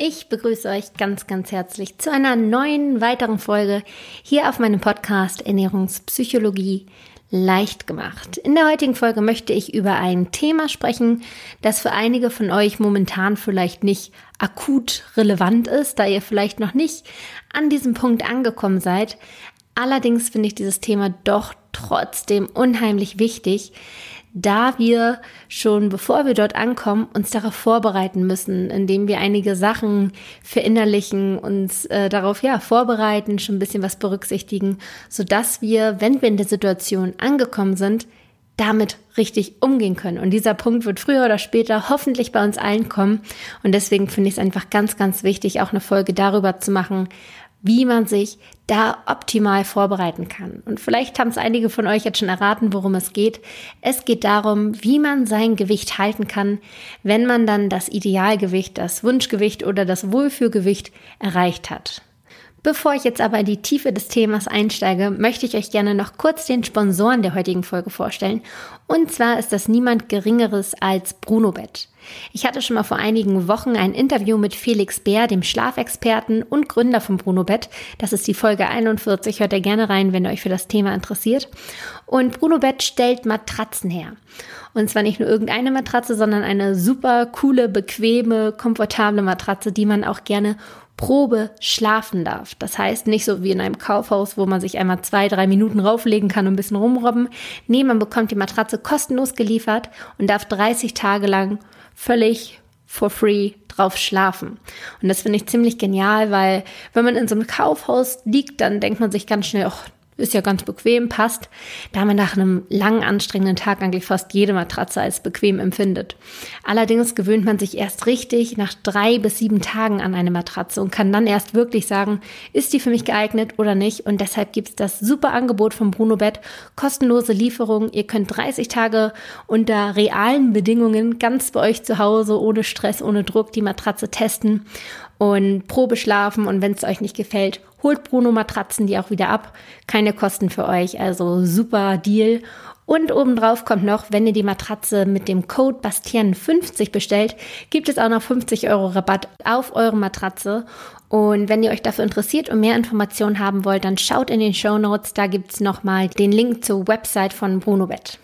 Ich begrüße euch ganz, ganz herzlich zu einer neuen weiteren Folge hier auf meinem Podcast Ernährungspsychologie leicht gemacht. In der heutigen Folge möchte ich über ein Thema sprechen, das für einige von euch momentan vielleicht nicht akut relevant ist, da ihr vielleicht noch nicht an diesem Punkt angekommen seid. Allerdings finde ich dieses Thema doch trotzdem unheimlich wichtig, da wir schon bevor wir dort ankommen, uns darauf vorbereiten müssen, indem wir einige Sachen verinnerlichen, uns äh, darauf ja vorbereiten, schon ein bisschen was berücksichtigen, so dass wir, wenn wir in der Situation angekommen sind, damit richtig umgehen können. Und dieser Punkt wird früher oder später hoffentlich bei uns allen kommen. Und deswegen finde ich es einfach ganz, ganz wichtig, auch eine Folge darüber zu machen, wie man sich da optimal vorbereiten kann. Und vielleicht haben es einige von euch jetzt schon erraten, worum es geht. Es geht darum, wie man sein Gewicht halten kann, wenn man dann das Idealgewicht, das Wunschgewicht oder das Wohlfühlgewicht erreicht hat. Bevor ich jetzt aber in die Tiefe des Themas einsteige, möchte ich euch gerne noch kurz den Sponsoren der heutigen Folge vorstellen. Und zwar ist das niemand Geringeres als Brunobet. Ich hatte schon mal vor einigen Wochen ein Interview mit Felix Bär, dem Schlafexperten und Gründer von Brunobet. Das ist die Folge 41. Hört ihr gerne rein, wenn ihr euch für das Thema interessiert. Und Brunobet stellt Matratzen her. Und zwar nicht nur irgendeine Matratze, sondern eine super coole, bequeme, komfortable Matratze, die man auch gerne Probe schlafen darf. Das heißt nicht so wie in einem Kaufhaus, wo man sich einmal zwei, drei Minuten rauflegen kann und ein bisschen rumrobben. Nee, man bekommt die Matratze kostenlos geliefert und darf 30 Tage lang völlig for free drauf schlafen. Und das finde ich ziemlich genial, weil wenn man in so einem Kaufhaus liegt, dann denkt man sich ganz schnell, ach, ist ja ganz bequem, passt, da man nach einem langen, anstrengenden Tag eigentlich fast jede Matratze als bequem empfindet. Allerdings gewöhnt man sich erst richtig nach drei bis sieben Tagen an eine Matratze und kann dann erst wirklich sagen, ist die für mich geeignet oder nicht. Und deshalb gibt es das super Angebot von Bruno Bett, kostenlose Lieferung. Ihr könnt 30 Tage unter realen Bedingungen ganz bei euch zu Hause, ohne Stress, ohne Druck, die Matratze testen und Probe schlafen und wenn es euch nicht gefällt, holt Bruno Matratzen die auch wieder ab. Keine Kosten für euch, also super Deal. Und obendrauf kommt noch, wenn ihr die Matratze mit dem Code Bastian50 bestellt, gibt es auch noch 50 Euro Rabatt auf eure Matratze. Und wenn ihr euch dafür interessiert und mehr Informationen haben wollt, dann schaut in den Show Notes, da gibt's nochmal den Link zur Website von Bruno Bett.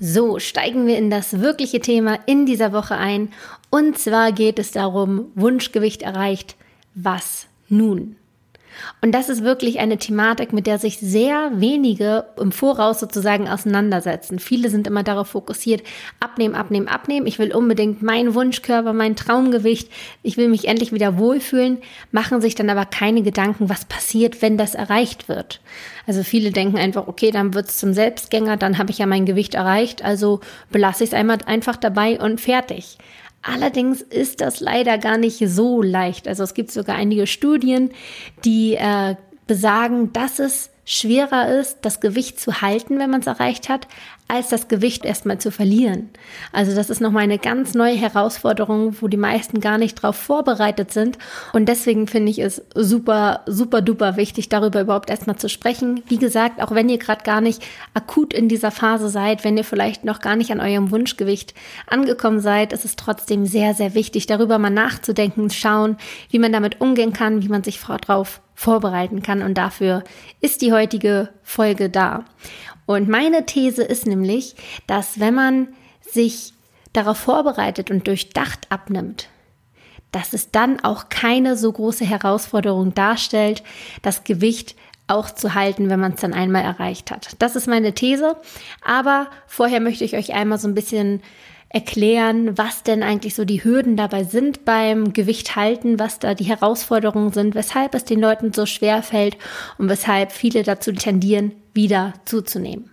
So, steigen wir in das wirkliche Thema in dieser Woche ein. Und zwar geht es darum, Wunschgewicht erreicht. Was nun? Und das ist wirklich eine Thematik, mit der sich sehr wenige im Voraus sozusagen auseinandersetzen. Viele sind immer darauf fokussiert, abnehmen, abnehmen, abnehmen. Ich will unbedingt meinen Wunschkörper, mein Traumgewicht. Ich will mich endlich wieder wohlfühlen, machen sich dann aber keine Gedanken, was passiert, wenn das erreicht wird. Also viele denken einfach, okay, dann wird's zum Selbstgänger, dann habe ich ja mein Gewicht erreicht, also belasse ich es einmal einfach dabei und fertig. Allerdings ist das leider gar nicht so leicht. Also es gibt sogar einige Studien, die äh, besagen, dass es schwerer ist, das Gewicht zu halten, wenn man es erreicht hat, als das Gewicht erstmal zu verlieren. Also das ist nochmal eine ganz neue Herausforderung, wo die meisten gar nicht drauf vorbereitet sind. Und deswegen finde ich es super, super duper wichtig, darüber überhaupt erstmal zu sprechen. Wie gesagt, auch wenn ihr gerade gar nicht akut in dieser Phase seid, wenn ihr vielleicht noch gar nicht an eurem Wunschgewicht angekommen seid, ist es trotzdem sehr, sehr wichtig, darüber mal nachzudenken, schauen, wie man damit umgehen kann, wie man sich darauf vorbereiten kann. Und dafür ist die heutige Folge da. Und meine These ist nämlich, dass wenn man sich darauf vorbereitet und durchdacht abnimmt, dass es dann auch keine so große Herausforderung darstellt, das Gewicht auch zu halten, wenn man es dann einmal erreicht hat. Das ist meine These. Aber vorher möchte ich euch einmal so ein bisschen erklären, was denn eigentlich so die Hürden dabei sind beim Gewicht halten, was da die Herausforderungen sind, weshalb es den Leuten so schwer fällt und weshalb viele dazu tendieren, wieder zuzunehmen.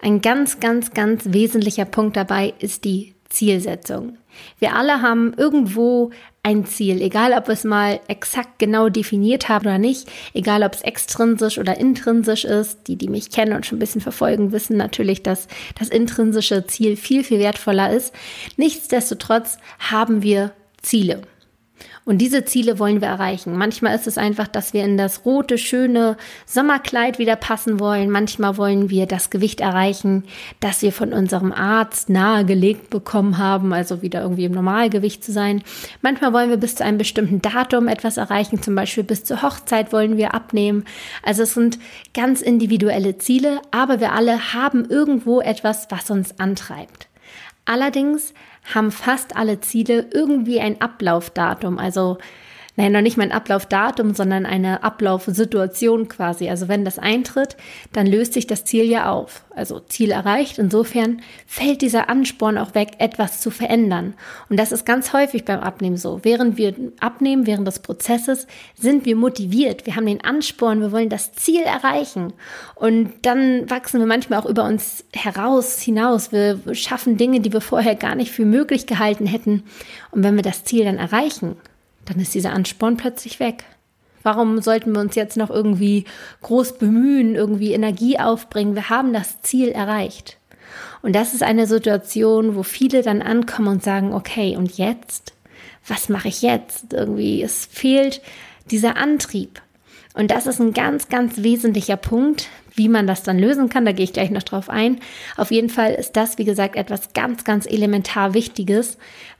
Ein ganz, ganz, ganz wesentlicher Punkt dabei ist die Zielsetzung. Wir alle haben irgendwo ein Ziel, egal ob wir es mal exakt genau definiert haben oder nicht, egal ob es extrinsisch oder intrinsisch ist. Die, die mich kennen und schon ein bisschen verfolgen, wissen natürlich, dass das intrinsische Ziel viel, viel wertvoller ist. Nichtsdestotrotz haben wir Ziele. Und diese Ziele wollen wir erreichen. Manchmal ist es einfach, dass wir in das rote, schöne Sommerkleid wieder passen wollen. Manchmal wollen wir das Gewicht erreichen, das wir von unserem Arzt nahegelegt bekommen haben, also wieder irgendwie im Normalgewicht zu sein. Manchmal wollen wir bis zu einem bestimmten Datum etwas erreichen, zum Beispiel bis zur Hochzeit wollen wir abnehmen. Also es sind ganz individuelle Ziele, aber wir alle haben irgendwo etwas, was uns antreibt. Allerdings haben fast alle Ziele irgendwie ein Ablaufdatum. Also nein, noch nicht mal ein Ablaufdatum, sondern eine Ablaufsituation quasi. Also wenn das eintritt, dann löst sich das Ziel ja auf. Also Ziel erreicht. Insofern fällt dieser Ansporn auch weg, etwas zu verändern. Und das ist ganz häufig beim Abnehmen so. Während wir abnehmen, während des Prozesses, sind wir motiviert. Wir haben den Ansporn, wir wollen das Ziel erreichen. Und dann wachsen wir manchmal auch über uns heraus, hinaus. Wir schaffen Dinge, die wir vorher gar nicht für möglich gehalten hätten. Und wenn wir das Ziel dann erreichen, dann ist dieser Ansporn plötzlich weg. Warum sollten wir uns jetzt noch irgendwie groß bemühen, irgendwie Energie aufbringen? Wir haben das Ziel erreicht. Und das ist eine Situation, wo viele dann ankommen und sagen, okay, und jetzt? Was mache ich jetzt? Irgendwie, es fehlt dieser Antrieb. Und das ist ein ganz, ganz wesentlicher Punkt, wie man das dann lösen kann. Da gehe ich gleich noch drauf ein. Auf jeden Fall ist das, wie gesagt, etwas ganz, ganz elementar Wichtiges,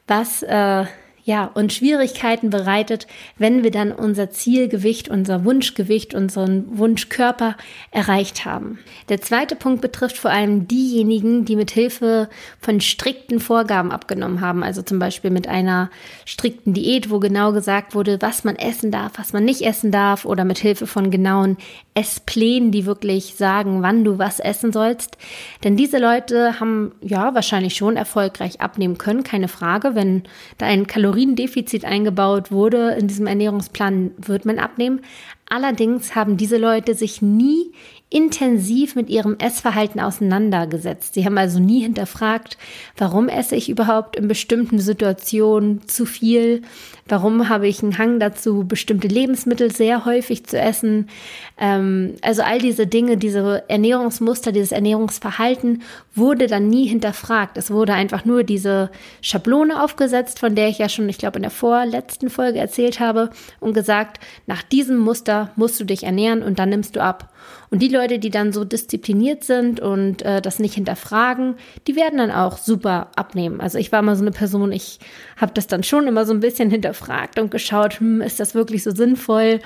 was äh, ja, und Schwierigkeiten bereitet, wenn wir dann unser Zielgewicht, unser Wunschgewicht, unseren Wunschkörper erreicht haben. Der zweite Punkt betrifft vor allem diejenigen, die mit Hilfe von strikten Vorgaben abgenommen haben, also zum Beispiel mit einer strikten Diät, wo genau gesagt wurde, was man essen darf, was man nicht essen darf, oder mit Hilfe von genauen Essplänen, die wirklich sagen, wann du was essen sollst. Denn diese Leute haben ja wahrscheinlich schon erfolgreich abnehmen können, keine Frage, wenn da ein Kalorien Kaloriendefizit eingebaut wurde in diesem Ernährungsplan, wird man abnehmen. Allerdings haben diese Leute sich nie intensiv mit ihrem Essverhalten auseinandergesetzt. Sie haben also nie hinterfragt, warum esse ich überhaupt in bestimmten Situationen zu viel? Warum habe ich einen Hang dazu, bestimmte Lebensmittel sehr häufig zu essen? Ähm, also all diese Dinge, diese Ernährungsmuster, dieses Ernährungsverhalten wurde dann nie hinterfragt. Es wurde einfach nur diese Schablone aufgesetzt, von der ich ja schon, ich glaube, in der vorletzten Folge erzählt habe und gesagt, nach diesem Muster musst du dich ernähren und dann nimmst du ab. Und die Leute, die dann so diszipliniert sind und äh, das nicht hinterfragen, die werden dann auch super abnehmen. Also ich war mal so eine Person, ich habe das dann schon immer so ein bisschen hinterfragt und geschaut, hm, ist das wirklich so sinnvoll?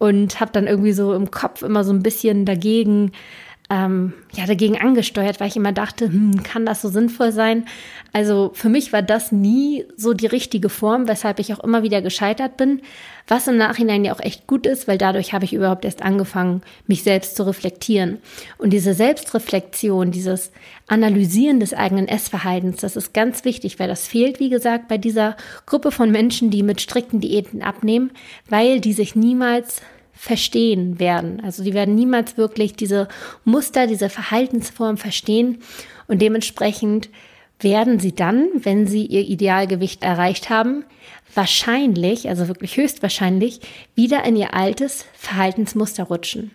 Und habe dann irgendwie so im Kopf immer so ein bisschen dagegen ähm, ja, dagegen angesteuert, weil ich immer dachte, hm, kann das so sinnvoll sein? Also für mich war das nie so die richtige Form, weshalb ich auch immer wieder gescheitert bin, was im Nachhinein ja auch echt gut ist, weil dadurch habe ich überhaupt erst angefangen, mich selbst zu reflektieren. Und diese Selbstreflexion, dieses Analysieren des eigenen Essverhaltens, das ist ganz wichtig, weil das fehlt, wie gesagt, bei dieser Gruppe von Menschen, die mit strikten Diäten abnehmen, weil die sich niemals verstehen werden. Also die werden niemals wirklich diese Muster, diese Verhaltensform verstehen und dementsprechend werden sie dann, wenn sie ihr Idealgewicht erreicht haben, wahrscheinlich, also wirklich höchstwahrscheinlich, wieder in ihr altes Verhaltensmuster rutschen.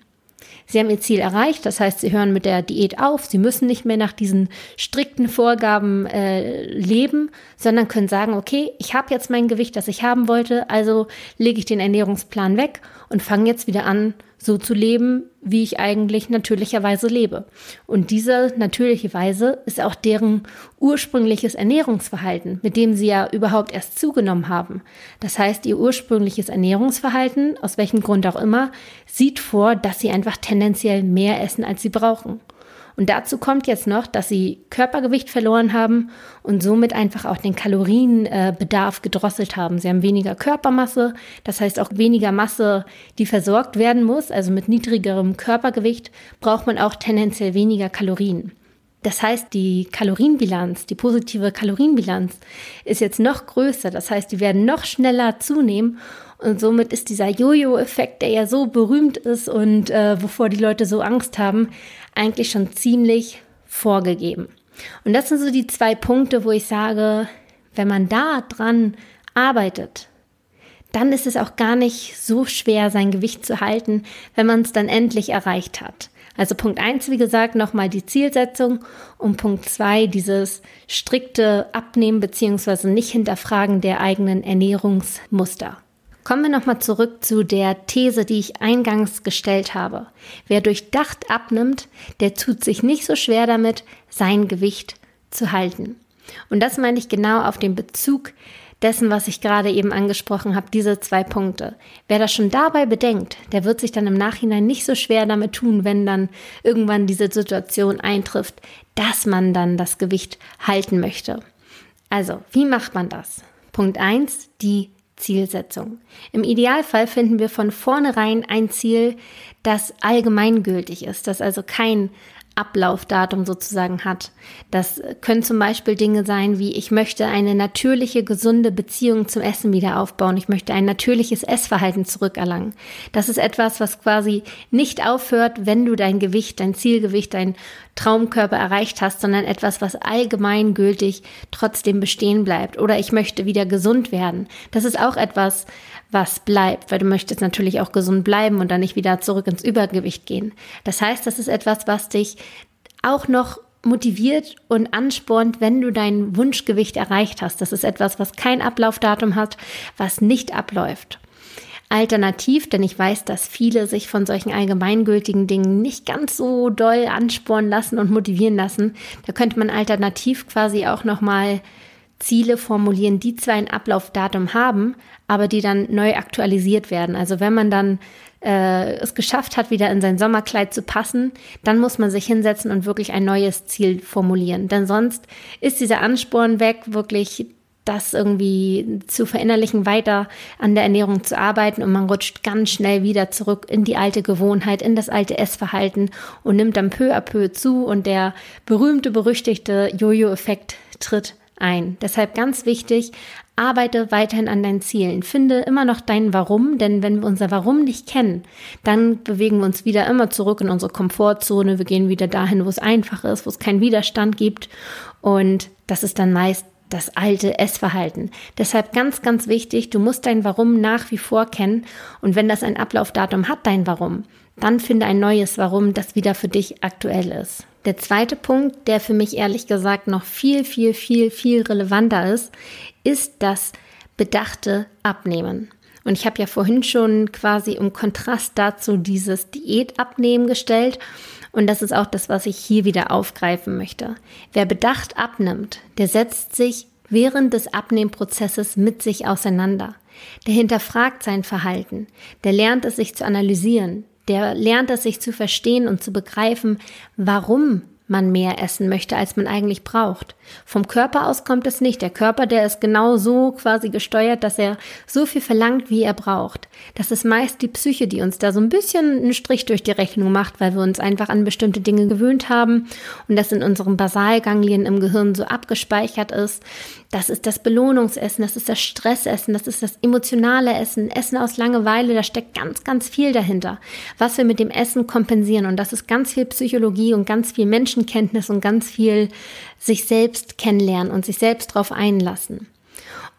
Sie haben ihr Ziel erreicht, das heißt, sie hören mit der Diät auf, sie müssen nicht mehr nach diesen strikten Vorgaben äh, leben, sondern können sagen, okay, ich habe jetzt mein Gewicht, das ich haben wollte, also lege ich den Ernährungsplan weg und fange jetzt wieder an, so zu leben, wie ich eigentlich natürlicherweise lebe. Und diese natürliche Weise ist auch deren ursprüngliches Ernährungsverhalten, mit dem sie ja überhaupt erst zugenommen haben. Das heißt, ihr ursprüngliches Ernährungsverhalten, aus welchem Grund auch immer, sieht vor, dass sie einfach tendenziell mehr essen, als sie brauchen. Und dazu kommt jetzt noch, dass sie Körpergewicht verloren haben und somit einfach auch den Kalorienbedarf gedrosselt haben. Sie haben weniger Körpermasse, das heißt auch weniger Masse, die versorgt werden muss. Also mit niedrigerem Körpergewicht braucht man auch tendenziell weniger Kalorien. Das heißt, die Kalorienbilanz, die positive Kalorienbilanz ist jetzt noch größer. Das heißt, die werden noch schneller zunehmen und somit ist dieser Jojo-Effekt, der ja so berühmt ist und äh, wovor die Leute so Angst haben, eigentlich schon ziemlich vorgegeben. Und das sind so die zwei Punkte, wo ich sage, wenn man da dran arbeitet, dann ist es auch gar nicht so schwer, sein Gewicht zu halten, wenn man es dann endlich erreicht hat. Also Punkt eins, wie gesagt, nochmal die Zielsetzung und Punkt zwei, dieses strikte Abnehmen beziehungsweise nicht hinterfragen der eigenen Ernährungsmuster. Kommen wir nochmal zurück zu der These, die ich eingangs gestellt habe. Wer durchdacht abnimmt, der tut sich nicht so schwer damit, sein Gewicht zu halten. Und das meine ich genau auf den Bezug dessen, was ich gerade eben angesprochen habe, diese zwei Punkte. Wer das schon dabei bedenkt, der wird sich dann im Nachhinein nicht so schwer damit tun, wenn dann irgendwann diese Situation eintrifft, dass man dann das Gewicht halten möchte. Also, wie macht man das? Punkt eins: die Zielsetzung. Im Idealfall finden wir von vornherein ein Ziel, das allgemeingültig ist, das also kein Ablaufdatum sozusagen hat. Das können zum Beispiel Dinge sein wie, ich möchte eine natürliche, gesunde Beziehung zum Essen wieder aufbauen. Ich möchte ein natürliches Essverhalten zurückerlangen. Das ist etwas, was quasi nicht aufhört, wenn du dein Gewicht, dein Zielgewicht, dein Traumkörper erreicht hast, sondern etwas, was allgemeingültig trotzdem bestehen bleibt. Oder ich möchte wieder gesund werden. Das ist auch etwas, was bleibt, weil du möchtest natürlich auch gesund bleiben und dann nicht wieder zurück ins Übergewicht gehen. Das heißt, das ist etwas, was dich auch noch motiviert und anspornt, wenn du dein Wunschgewicht erreicht hast. Das ist etwas, was kein Ablaufdatum hat, was nicht abläuft. Alternativ, denn ich weiß, dass viele sich von solchen allgemeingültigen Dingen nicht ganz so doll anspornen lassen und motivieren lassen, da könnte man alternativ quasi auch noch mal Ziele formulieren, die zwar ein Ablaufdatum haben, aber die dann neu aktualisiert werden. Also wenn man dann äh, es geschafft hat, wieder in sein Sommerkleid zu passen, dann muss man sich hinsetzen und wirklich ein neues Ziel formulieren. Denn sonst ist dieser Ansporn weg, wirklich das irgendwie zu verinnerlichen, weiter an der Ernährung zu arbeiten und man rutscht ganz schnell wieder zurück in die alte Gewohnheit, in das alte Essverhalten und nimmt dann peu à peu zu und der berühmte, berüchtigte Jojo-Effekt tritt ein. Deshalb ganz wichtig, arbeite weiterhin an deinen Zielen. Finde immer noch dein Warum, denn wenn wir unser Warum nicht kennen, dann bewegen wir uns wieder immer zurück in unsere Komfortzone. Wir gehen wieder dahin, wo es einfach ist, wo es keinen Widerstand gibt. Und das ist dann meist das alte Essverhalten. Deshalb ganz, ganz wichtig, du musst dein Warum nach wie vor kennen. Und wenn das ein Ablaufdatum hat, dein Warum, dann finde ein neues Warum, das wieder für dich aktuell ist. Der zweite Punkt, der für mich ehrlich gesagt noch viel, viel, viel, viel relevanter ist, ist das bedachte Abnehmen. Und ich habe ja vorhin schon quasi im Kontrast dazu dieses Diätabnehmen gestellt. Und das ist auch das, was ich hier wieder aufgreifen möchte. Wer bedacht abnimmt, der setzt sich während des Abnehmprozesses mit sich auseinander. Der hinterfragt sein Verhalten. Der lernt es sich zu analysieren der lernt es sich zu verstehen und zu begreifen, warum man mehr essen möchte, als man eigentlich braucht. Vom Körper aus kommt es nicht. Der Körper, der ist genau so quasi gesteuert, dass er so viel verlangt, wie er braucht. Das ist meist die Psyche, die uns da so ein bisschen einen Strich durch die Rechnung macht, weil wir uns einfach an bestimmte Dinge gewöhnt haben und das in unseren Basalganglien im Gehirn so abgespeichert ist. Das ist das Belohnungsessen, das ist das Stressessen, das ist das emotionale Essen, Essen aus Langeweile, da steckt ganz, ganz viel dahinter, was wir mit dem Essen kompensieren. Und das ist ganz viel Psychologie und ganz viel Menschenkenntnis und ganz viel sich selbst kennenlernen und sich selbst darauf einlassen.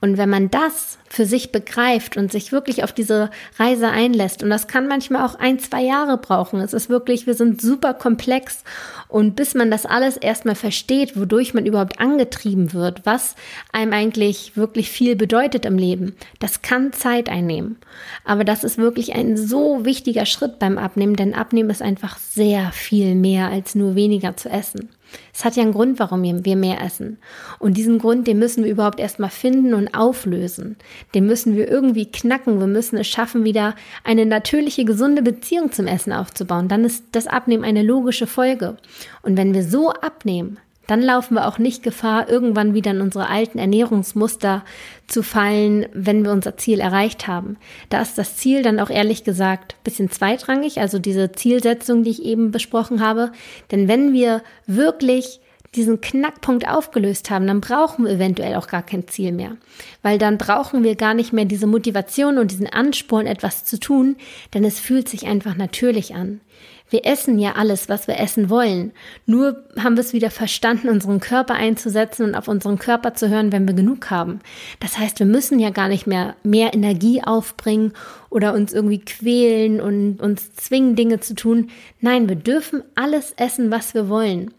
Und wenn man das für sich begreift und sich wirklich auf diese Reise einlässt, und das kann manchmal auch ein, zwei Jahre brauchen, es ist wirklich, wir sind super komplex und bis man das alles erstmal versteht, wodurch man überhaupt angetrieben wird, was einem eigentlich wirklich viel bedeutet im Leben, das kann Zeit einnehmen. Aber das ist wirklich ein so wichtiger Schritt beim Abnehmen, denn Abnehmen ist einfach sehr viel mehr als nur weniger zu essen. Es hat ja einen Grund, warum wir mehr essen. Und diesen Grund, den müssen wir überhaupt erstmal finden und auflösen. Den müssen wir irgendwie knacken. Wir müssen es schaffen, wieder eine natürliche, gesunde Beziehung zum Essen aufzubauen. Dann ist das Abnehmen eine logische Folge. Und wenn wir so abnehmen, dann laufen wir auch nicht Gefahr, irgendwann wieder in unsere alten Ernährungsmuster zu fallen, wenn wir unser Ziel erreicht haben. Da ist das Ziel dann auch ehrlich gesagt bisschen zweitrangig, also diese Zielsetzung, die ich eben besprochen habe. Denn wenn wir wirklich diesen Knackpunkt aufgelöst haben, dann brauchen wir eventuell auch gar kein Ziel mehr. Weil dann brauchen wir gar nicht mehr diese Motivation und diesen Ansporn, etwas zu tun, denn es fühlt sich einfach natürlich an. Wir essen ja alles, was wir essen wollen. Nur haben wir es wieder verstanden, unseren Körper einzusetzen und auf unseren Körper zu hören, wenn wir genug haben. Das heißt, wir müssen ja gar nicht mehr mehr Energie aufbringen oder uns irgendwie quälen und uns zwingen, Dinge zu tun. Nein, wir dürfen alles essen, was wir wollen.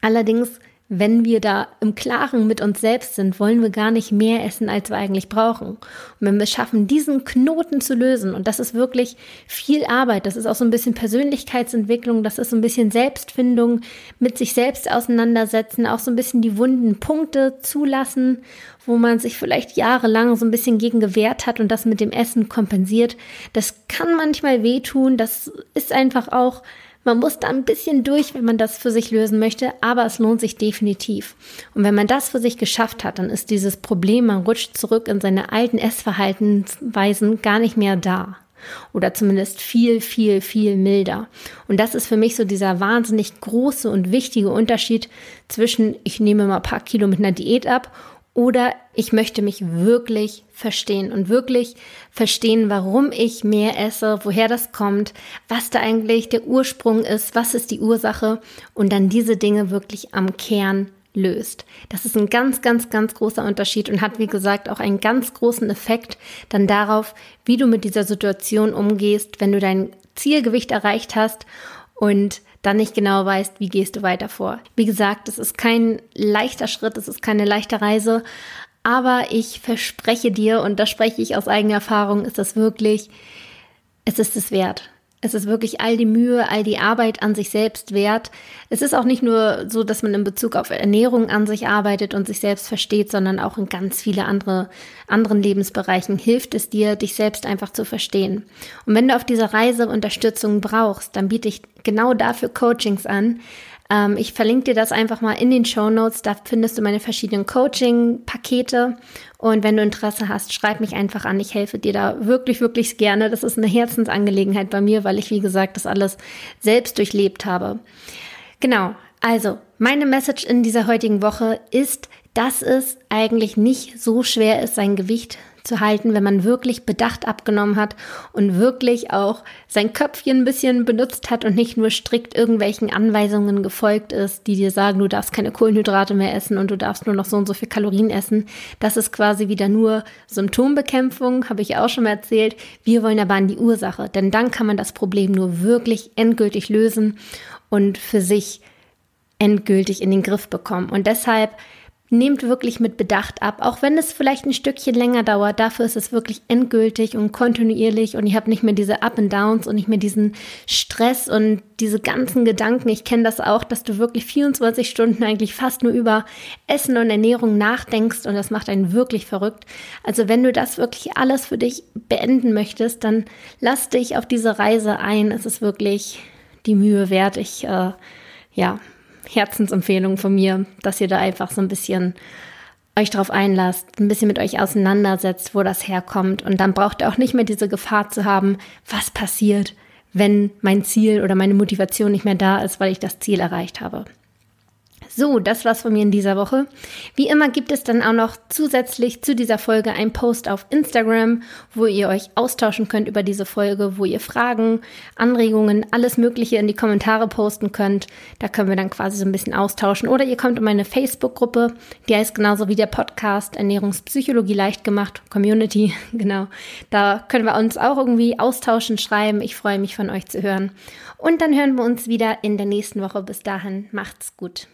Allerdings wenn wir da im Klaren mit uns selbst sind, wollen wir gar nicht mehr essen, als wir eigentlich brauchen. Und wenn wir es schaffen, diesen Knoten zu lösen, und das ist wirklich viel Arbeit, das ist auch so ein bisschen Persönlichkeitsentwicklung, das ist so ein bisschen Selbstfindung, mit sich selbst auseinandersetzen, auch so ein bisschen die wunden Punkte zulassen, wo man sich vielleicht jahrelang so ein bisschen gegen gewehrt hat und das mit dem Essen kompensiert. Das kann manchmal wehtun, das ist einfach auch man muss da ein bisschen durch, wenn man das für sich lösen möchte, aber es lohnt sich definitiv. Und wenn man das für sich geschafft hat, dann ist dieses Problem, man rutscht zurück in seine alten Essverhaltensweisen gar nicht mehr da. Oder zumindest viel, viel, viel milder. Und das ist für mich so dieser wahnsinnig große und wichtige Unterschied zwischen, ich nehme mal ein paar Kilo mit einer Diät ab oder ich möchte mich wirklich verstehen und wirklich verstehen, warum ich mehr esse, woher das kommt, was da eigentlich der Ursprung ist, was ist die Ursache und dann diese Dinge wirklich am Kern löst. Das ist ein ganz, ganz, ganz großer Unterschied und hat, wie gesagt, auch einen ganz großen Effekt dann darauf, wie du mit dieser Situation umgehst, wenn du dein Zielgewicht erreicht hast und dann nicht genau weißt, wie gehst du weiter vor. Wie gesagt, es ist kein leichter Schritt, es ist keine leichte Reise, aber ich verspreche dir, und da spreche ich aus eigener Erfahrung, ist das wirklich, es ist es wert. Es ist wirklich all die Mühe, all die Arbeit an sich selbst wert. Es ist auch nicht nur so, dass man in Bezug auf Ernährung an sich arbeitet und sich selbst versteht, sondern auch in ganz viele andere, anderen Lebensbereichen hilft es dir, dich selbst einfach zu verstehen. Und wenn du auf dieser Reise Unterstützung brauchst, dann biete ich genau dafür Coachings an. Ähm, ich verlinke dir das einfach mal in den Show Notes. Da findest du meine verschiedenen Coaching-Pakete. Und wenn du Interesse hast, schreib mich einfach an. Ich helfe dir da wirklich, wirklich gerne. Das ist eine Herzensangelegenheit bei mir, weil ich, wie gesagt, das alles selbst durchlebt habe. Genau. Also, meine Message in dieser heutigen Woche ist, dass es eigentlich nicht so schwer ist, sein Gewicht zu halten, wenn man wirklich bedacht abgenommen hat und wirklich auch sein Köpfchen ein bisschen benutzt hat und nicht nur strikt irgendwelchen Anweisungen gefolgt ist, die dir sagen, du darfst keine Kohlenhydrate mehr essen und du darfst nur noch so und so viel Kalorien essen. Das ist quasi wieder nur Symptombekämpfung, habe ich auch schon mal erzählt. Wir wollen aber an die Ursache, denn dann kann man das Problem nur wirklich endgültig lösen und für sich endgültig in den Griff bekommen. Und deshalb nehmt wirklich mit Bedacht ab, auch wenn es vielleicht ein Stückchen länger dauert. Dafür ist es wirklich endgültig und kontinuierlich und ihr habt nicht mehr diese Up and Downs und nicht mehr diesen Stress und diese ganzen Gedanken. Ich kenne das auch, dass du wirklich 24 Stunden eigentlich fast nur über Essen und Ernährung nachdenkst und das macht einen wirklich verrückt. Also wenn du das wirklich alles für dich beenden möchtest, dann lass dich auf diese Reise ein. Es ist wirklich die Mühe wert. Ich, äh, ja, Herzensempfehlung von mir, dass ihr da einfach so ein bisschen euch darauf einlasst, ein bisschen mit euch auseinandersetzt, wo das herkommt. Und dann braucht ihr auch nicht mehr diese Gefahr zu haben, was passiert, wenn mein Ziel oder meine Motivation nicht mehr da ist, weil ich das Ziel erreicht habe. So, das war's von mir in dieser Woche. Wie immer gibt es dann auch noch zusätzlich zu dieser Folge einen Post auf Instagram, wo ihr euch austauschen könnt über diese Folge, wo ihr Fragen, Anregungen, alles Mögliche in die Kommentare posten könnt. Da können wir dann quasi so ein bisschen austauschen. Oder ihr kommt in meine Facebook-Gruppe, die heißt genauso wie der Podcast Ernährungspsychologie leicht gemacht, Community, genau. Da können wir uns auch irgendwie austauschen, schreiben. Ich freue mich von euch zu hören. Und dann hören wir uns wieder in der nächsten Woche. Bis dahin, macht's gut.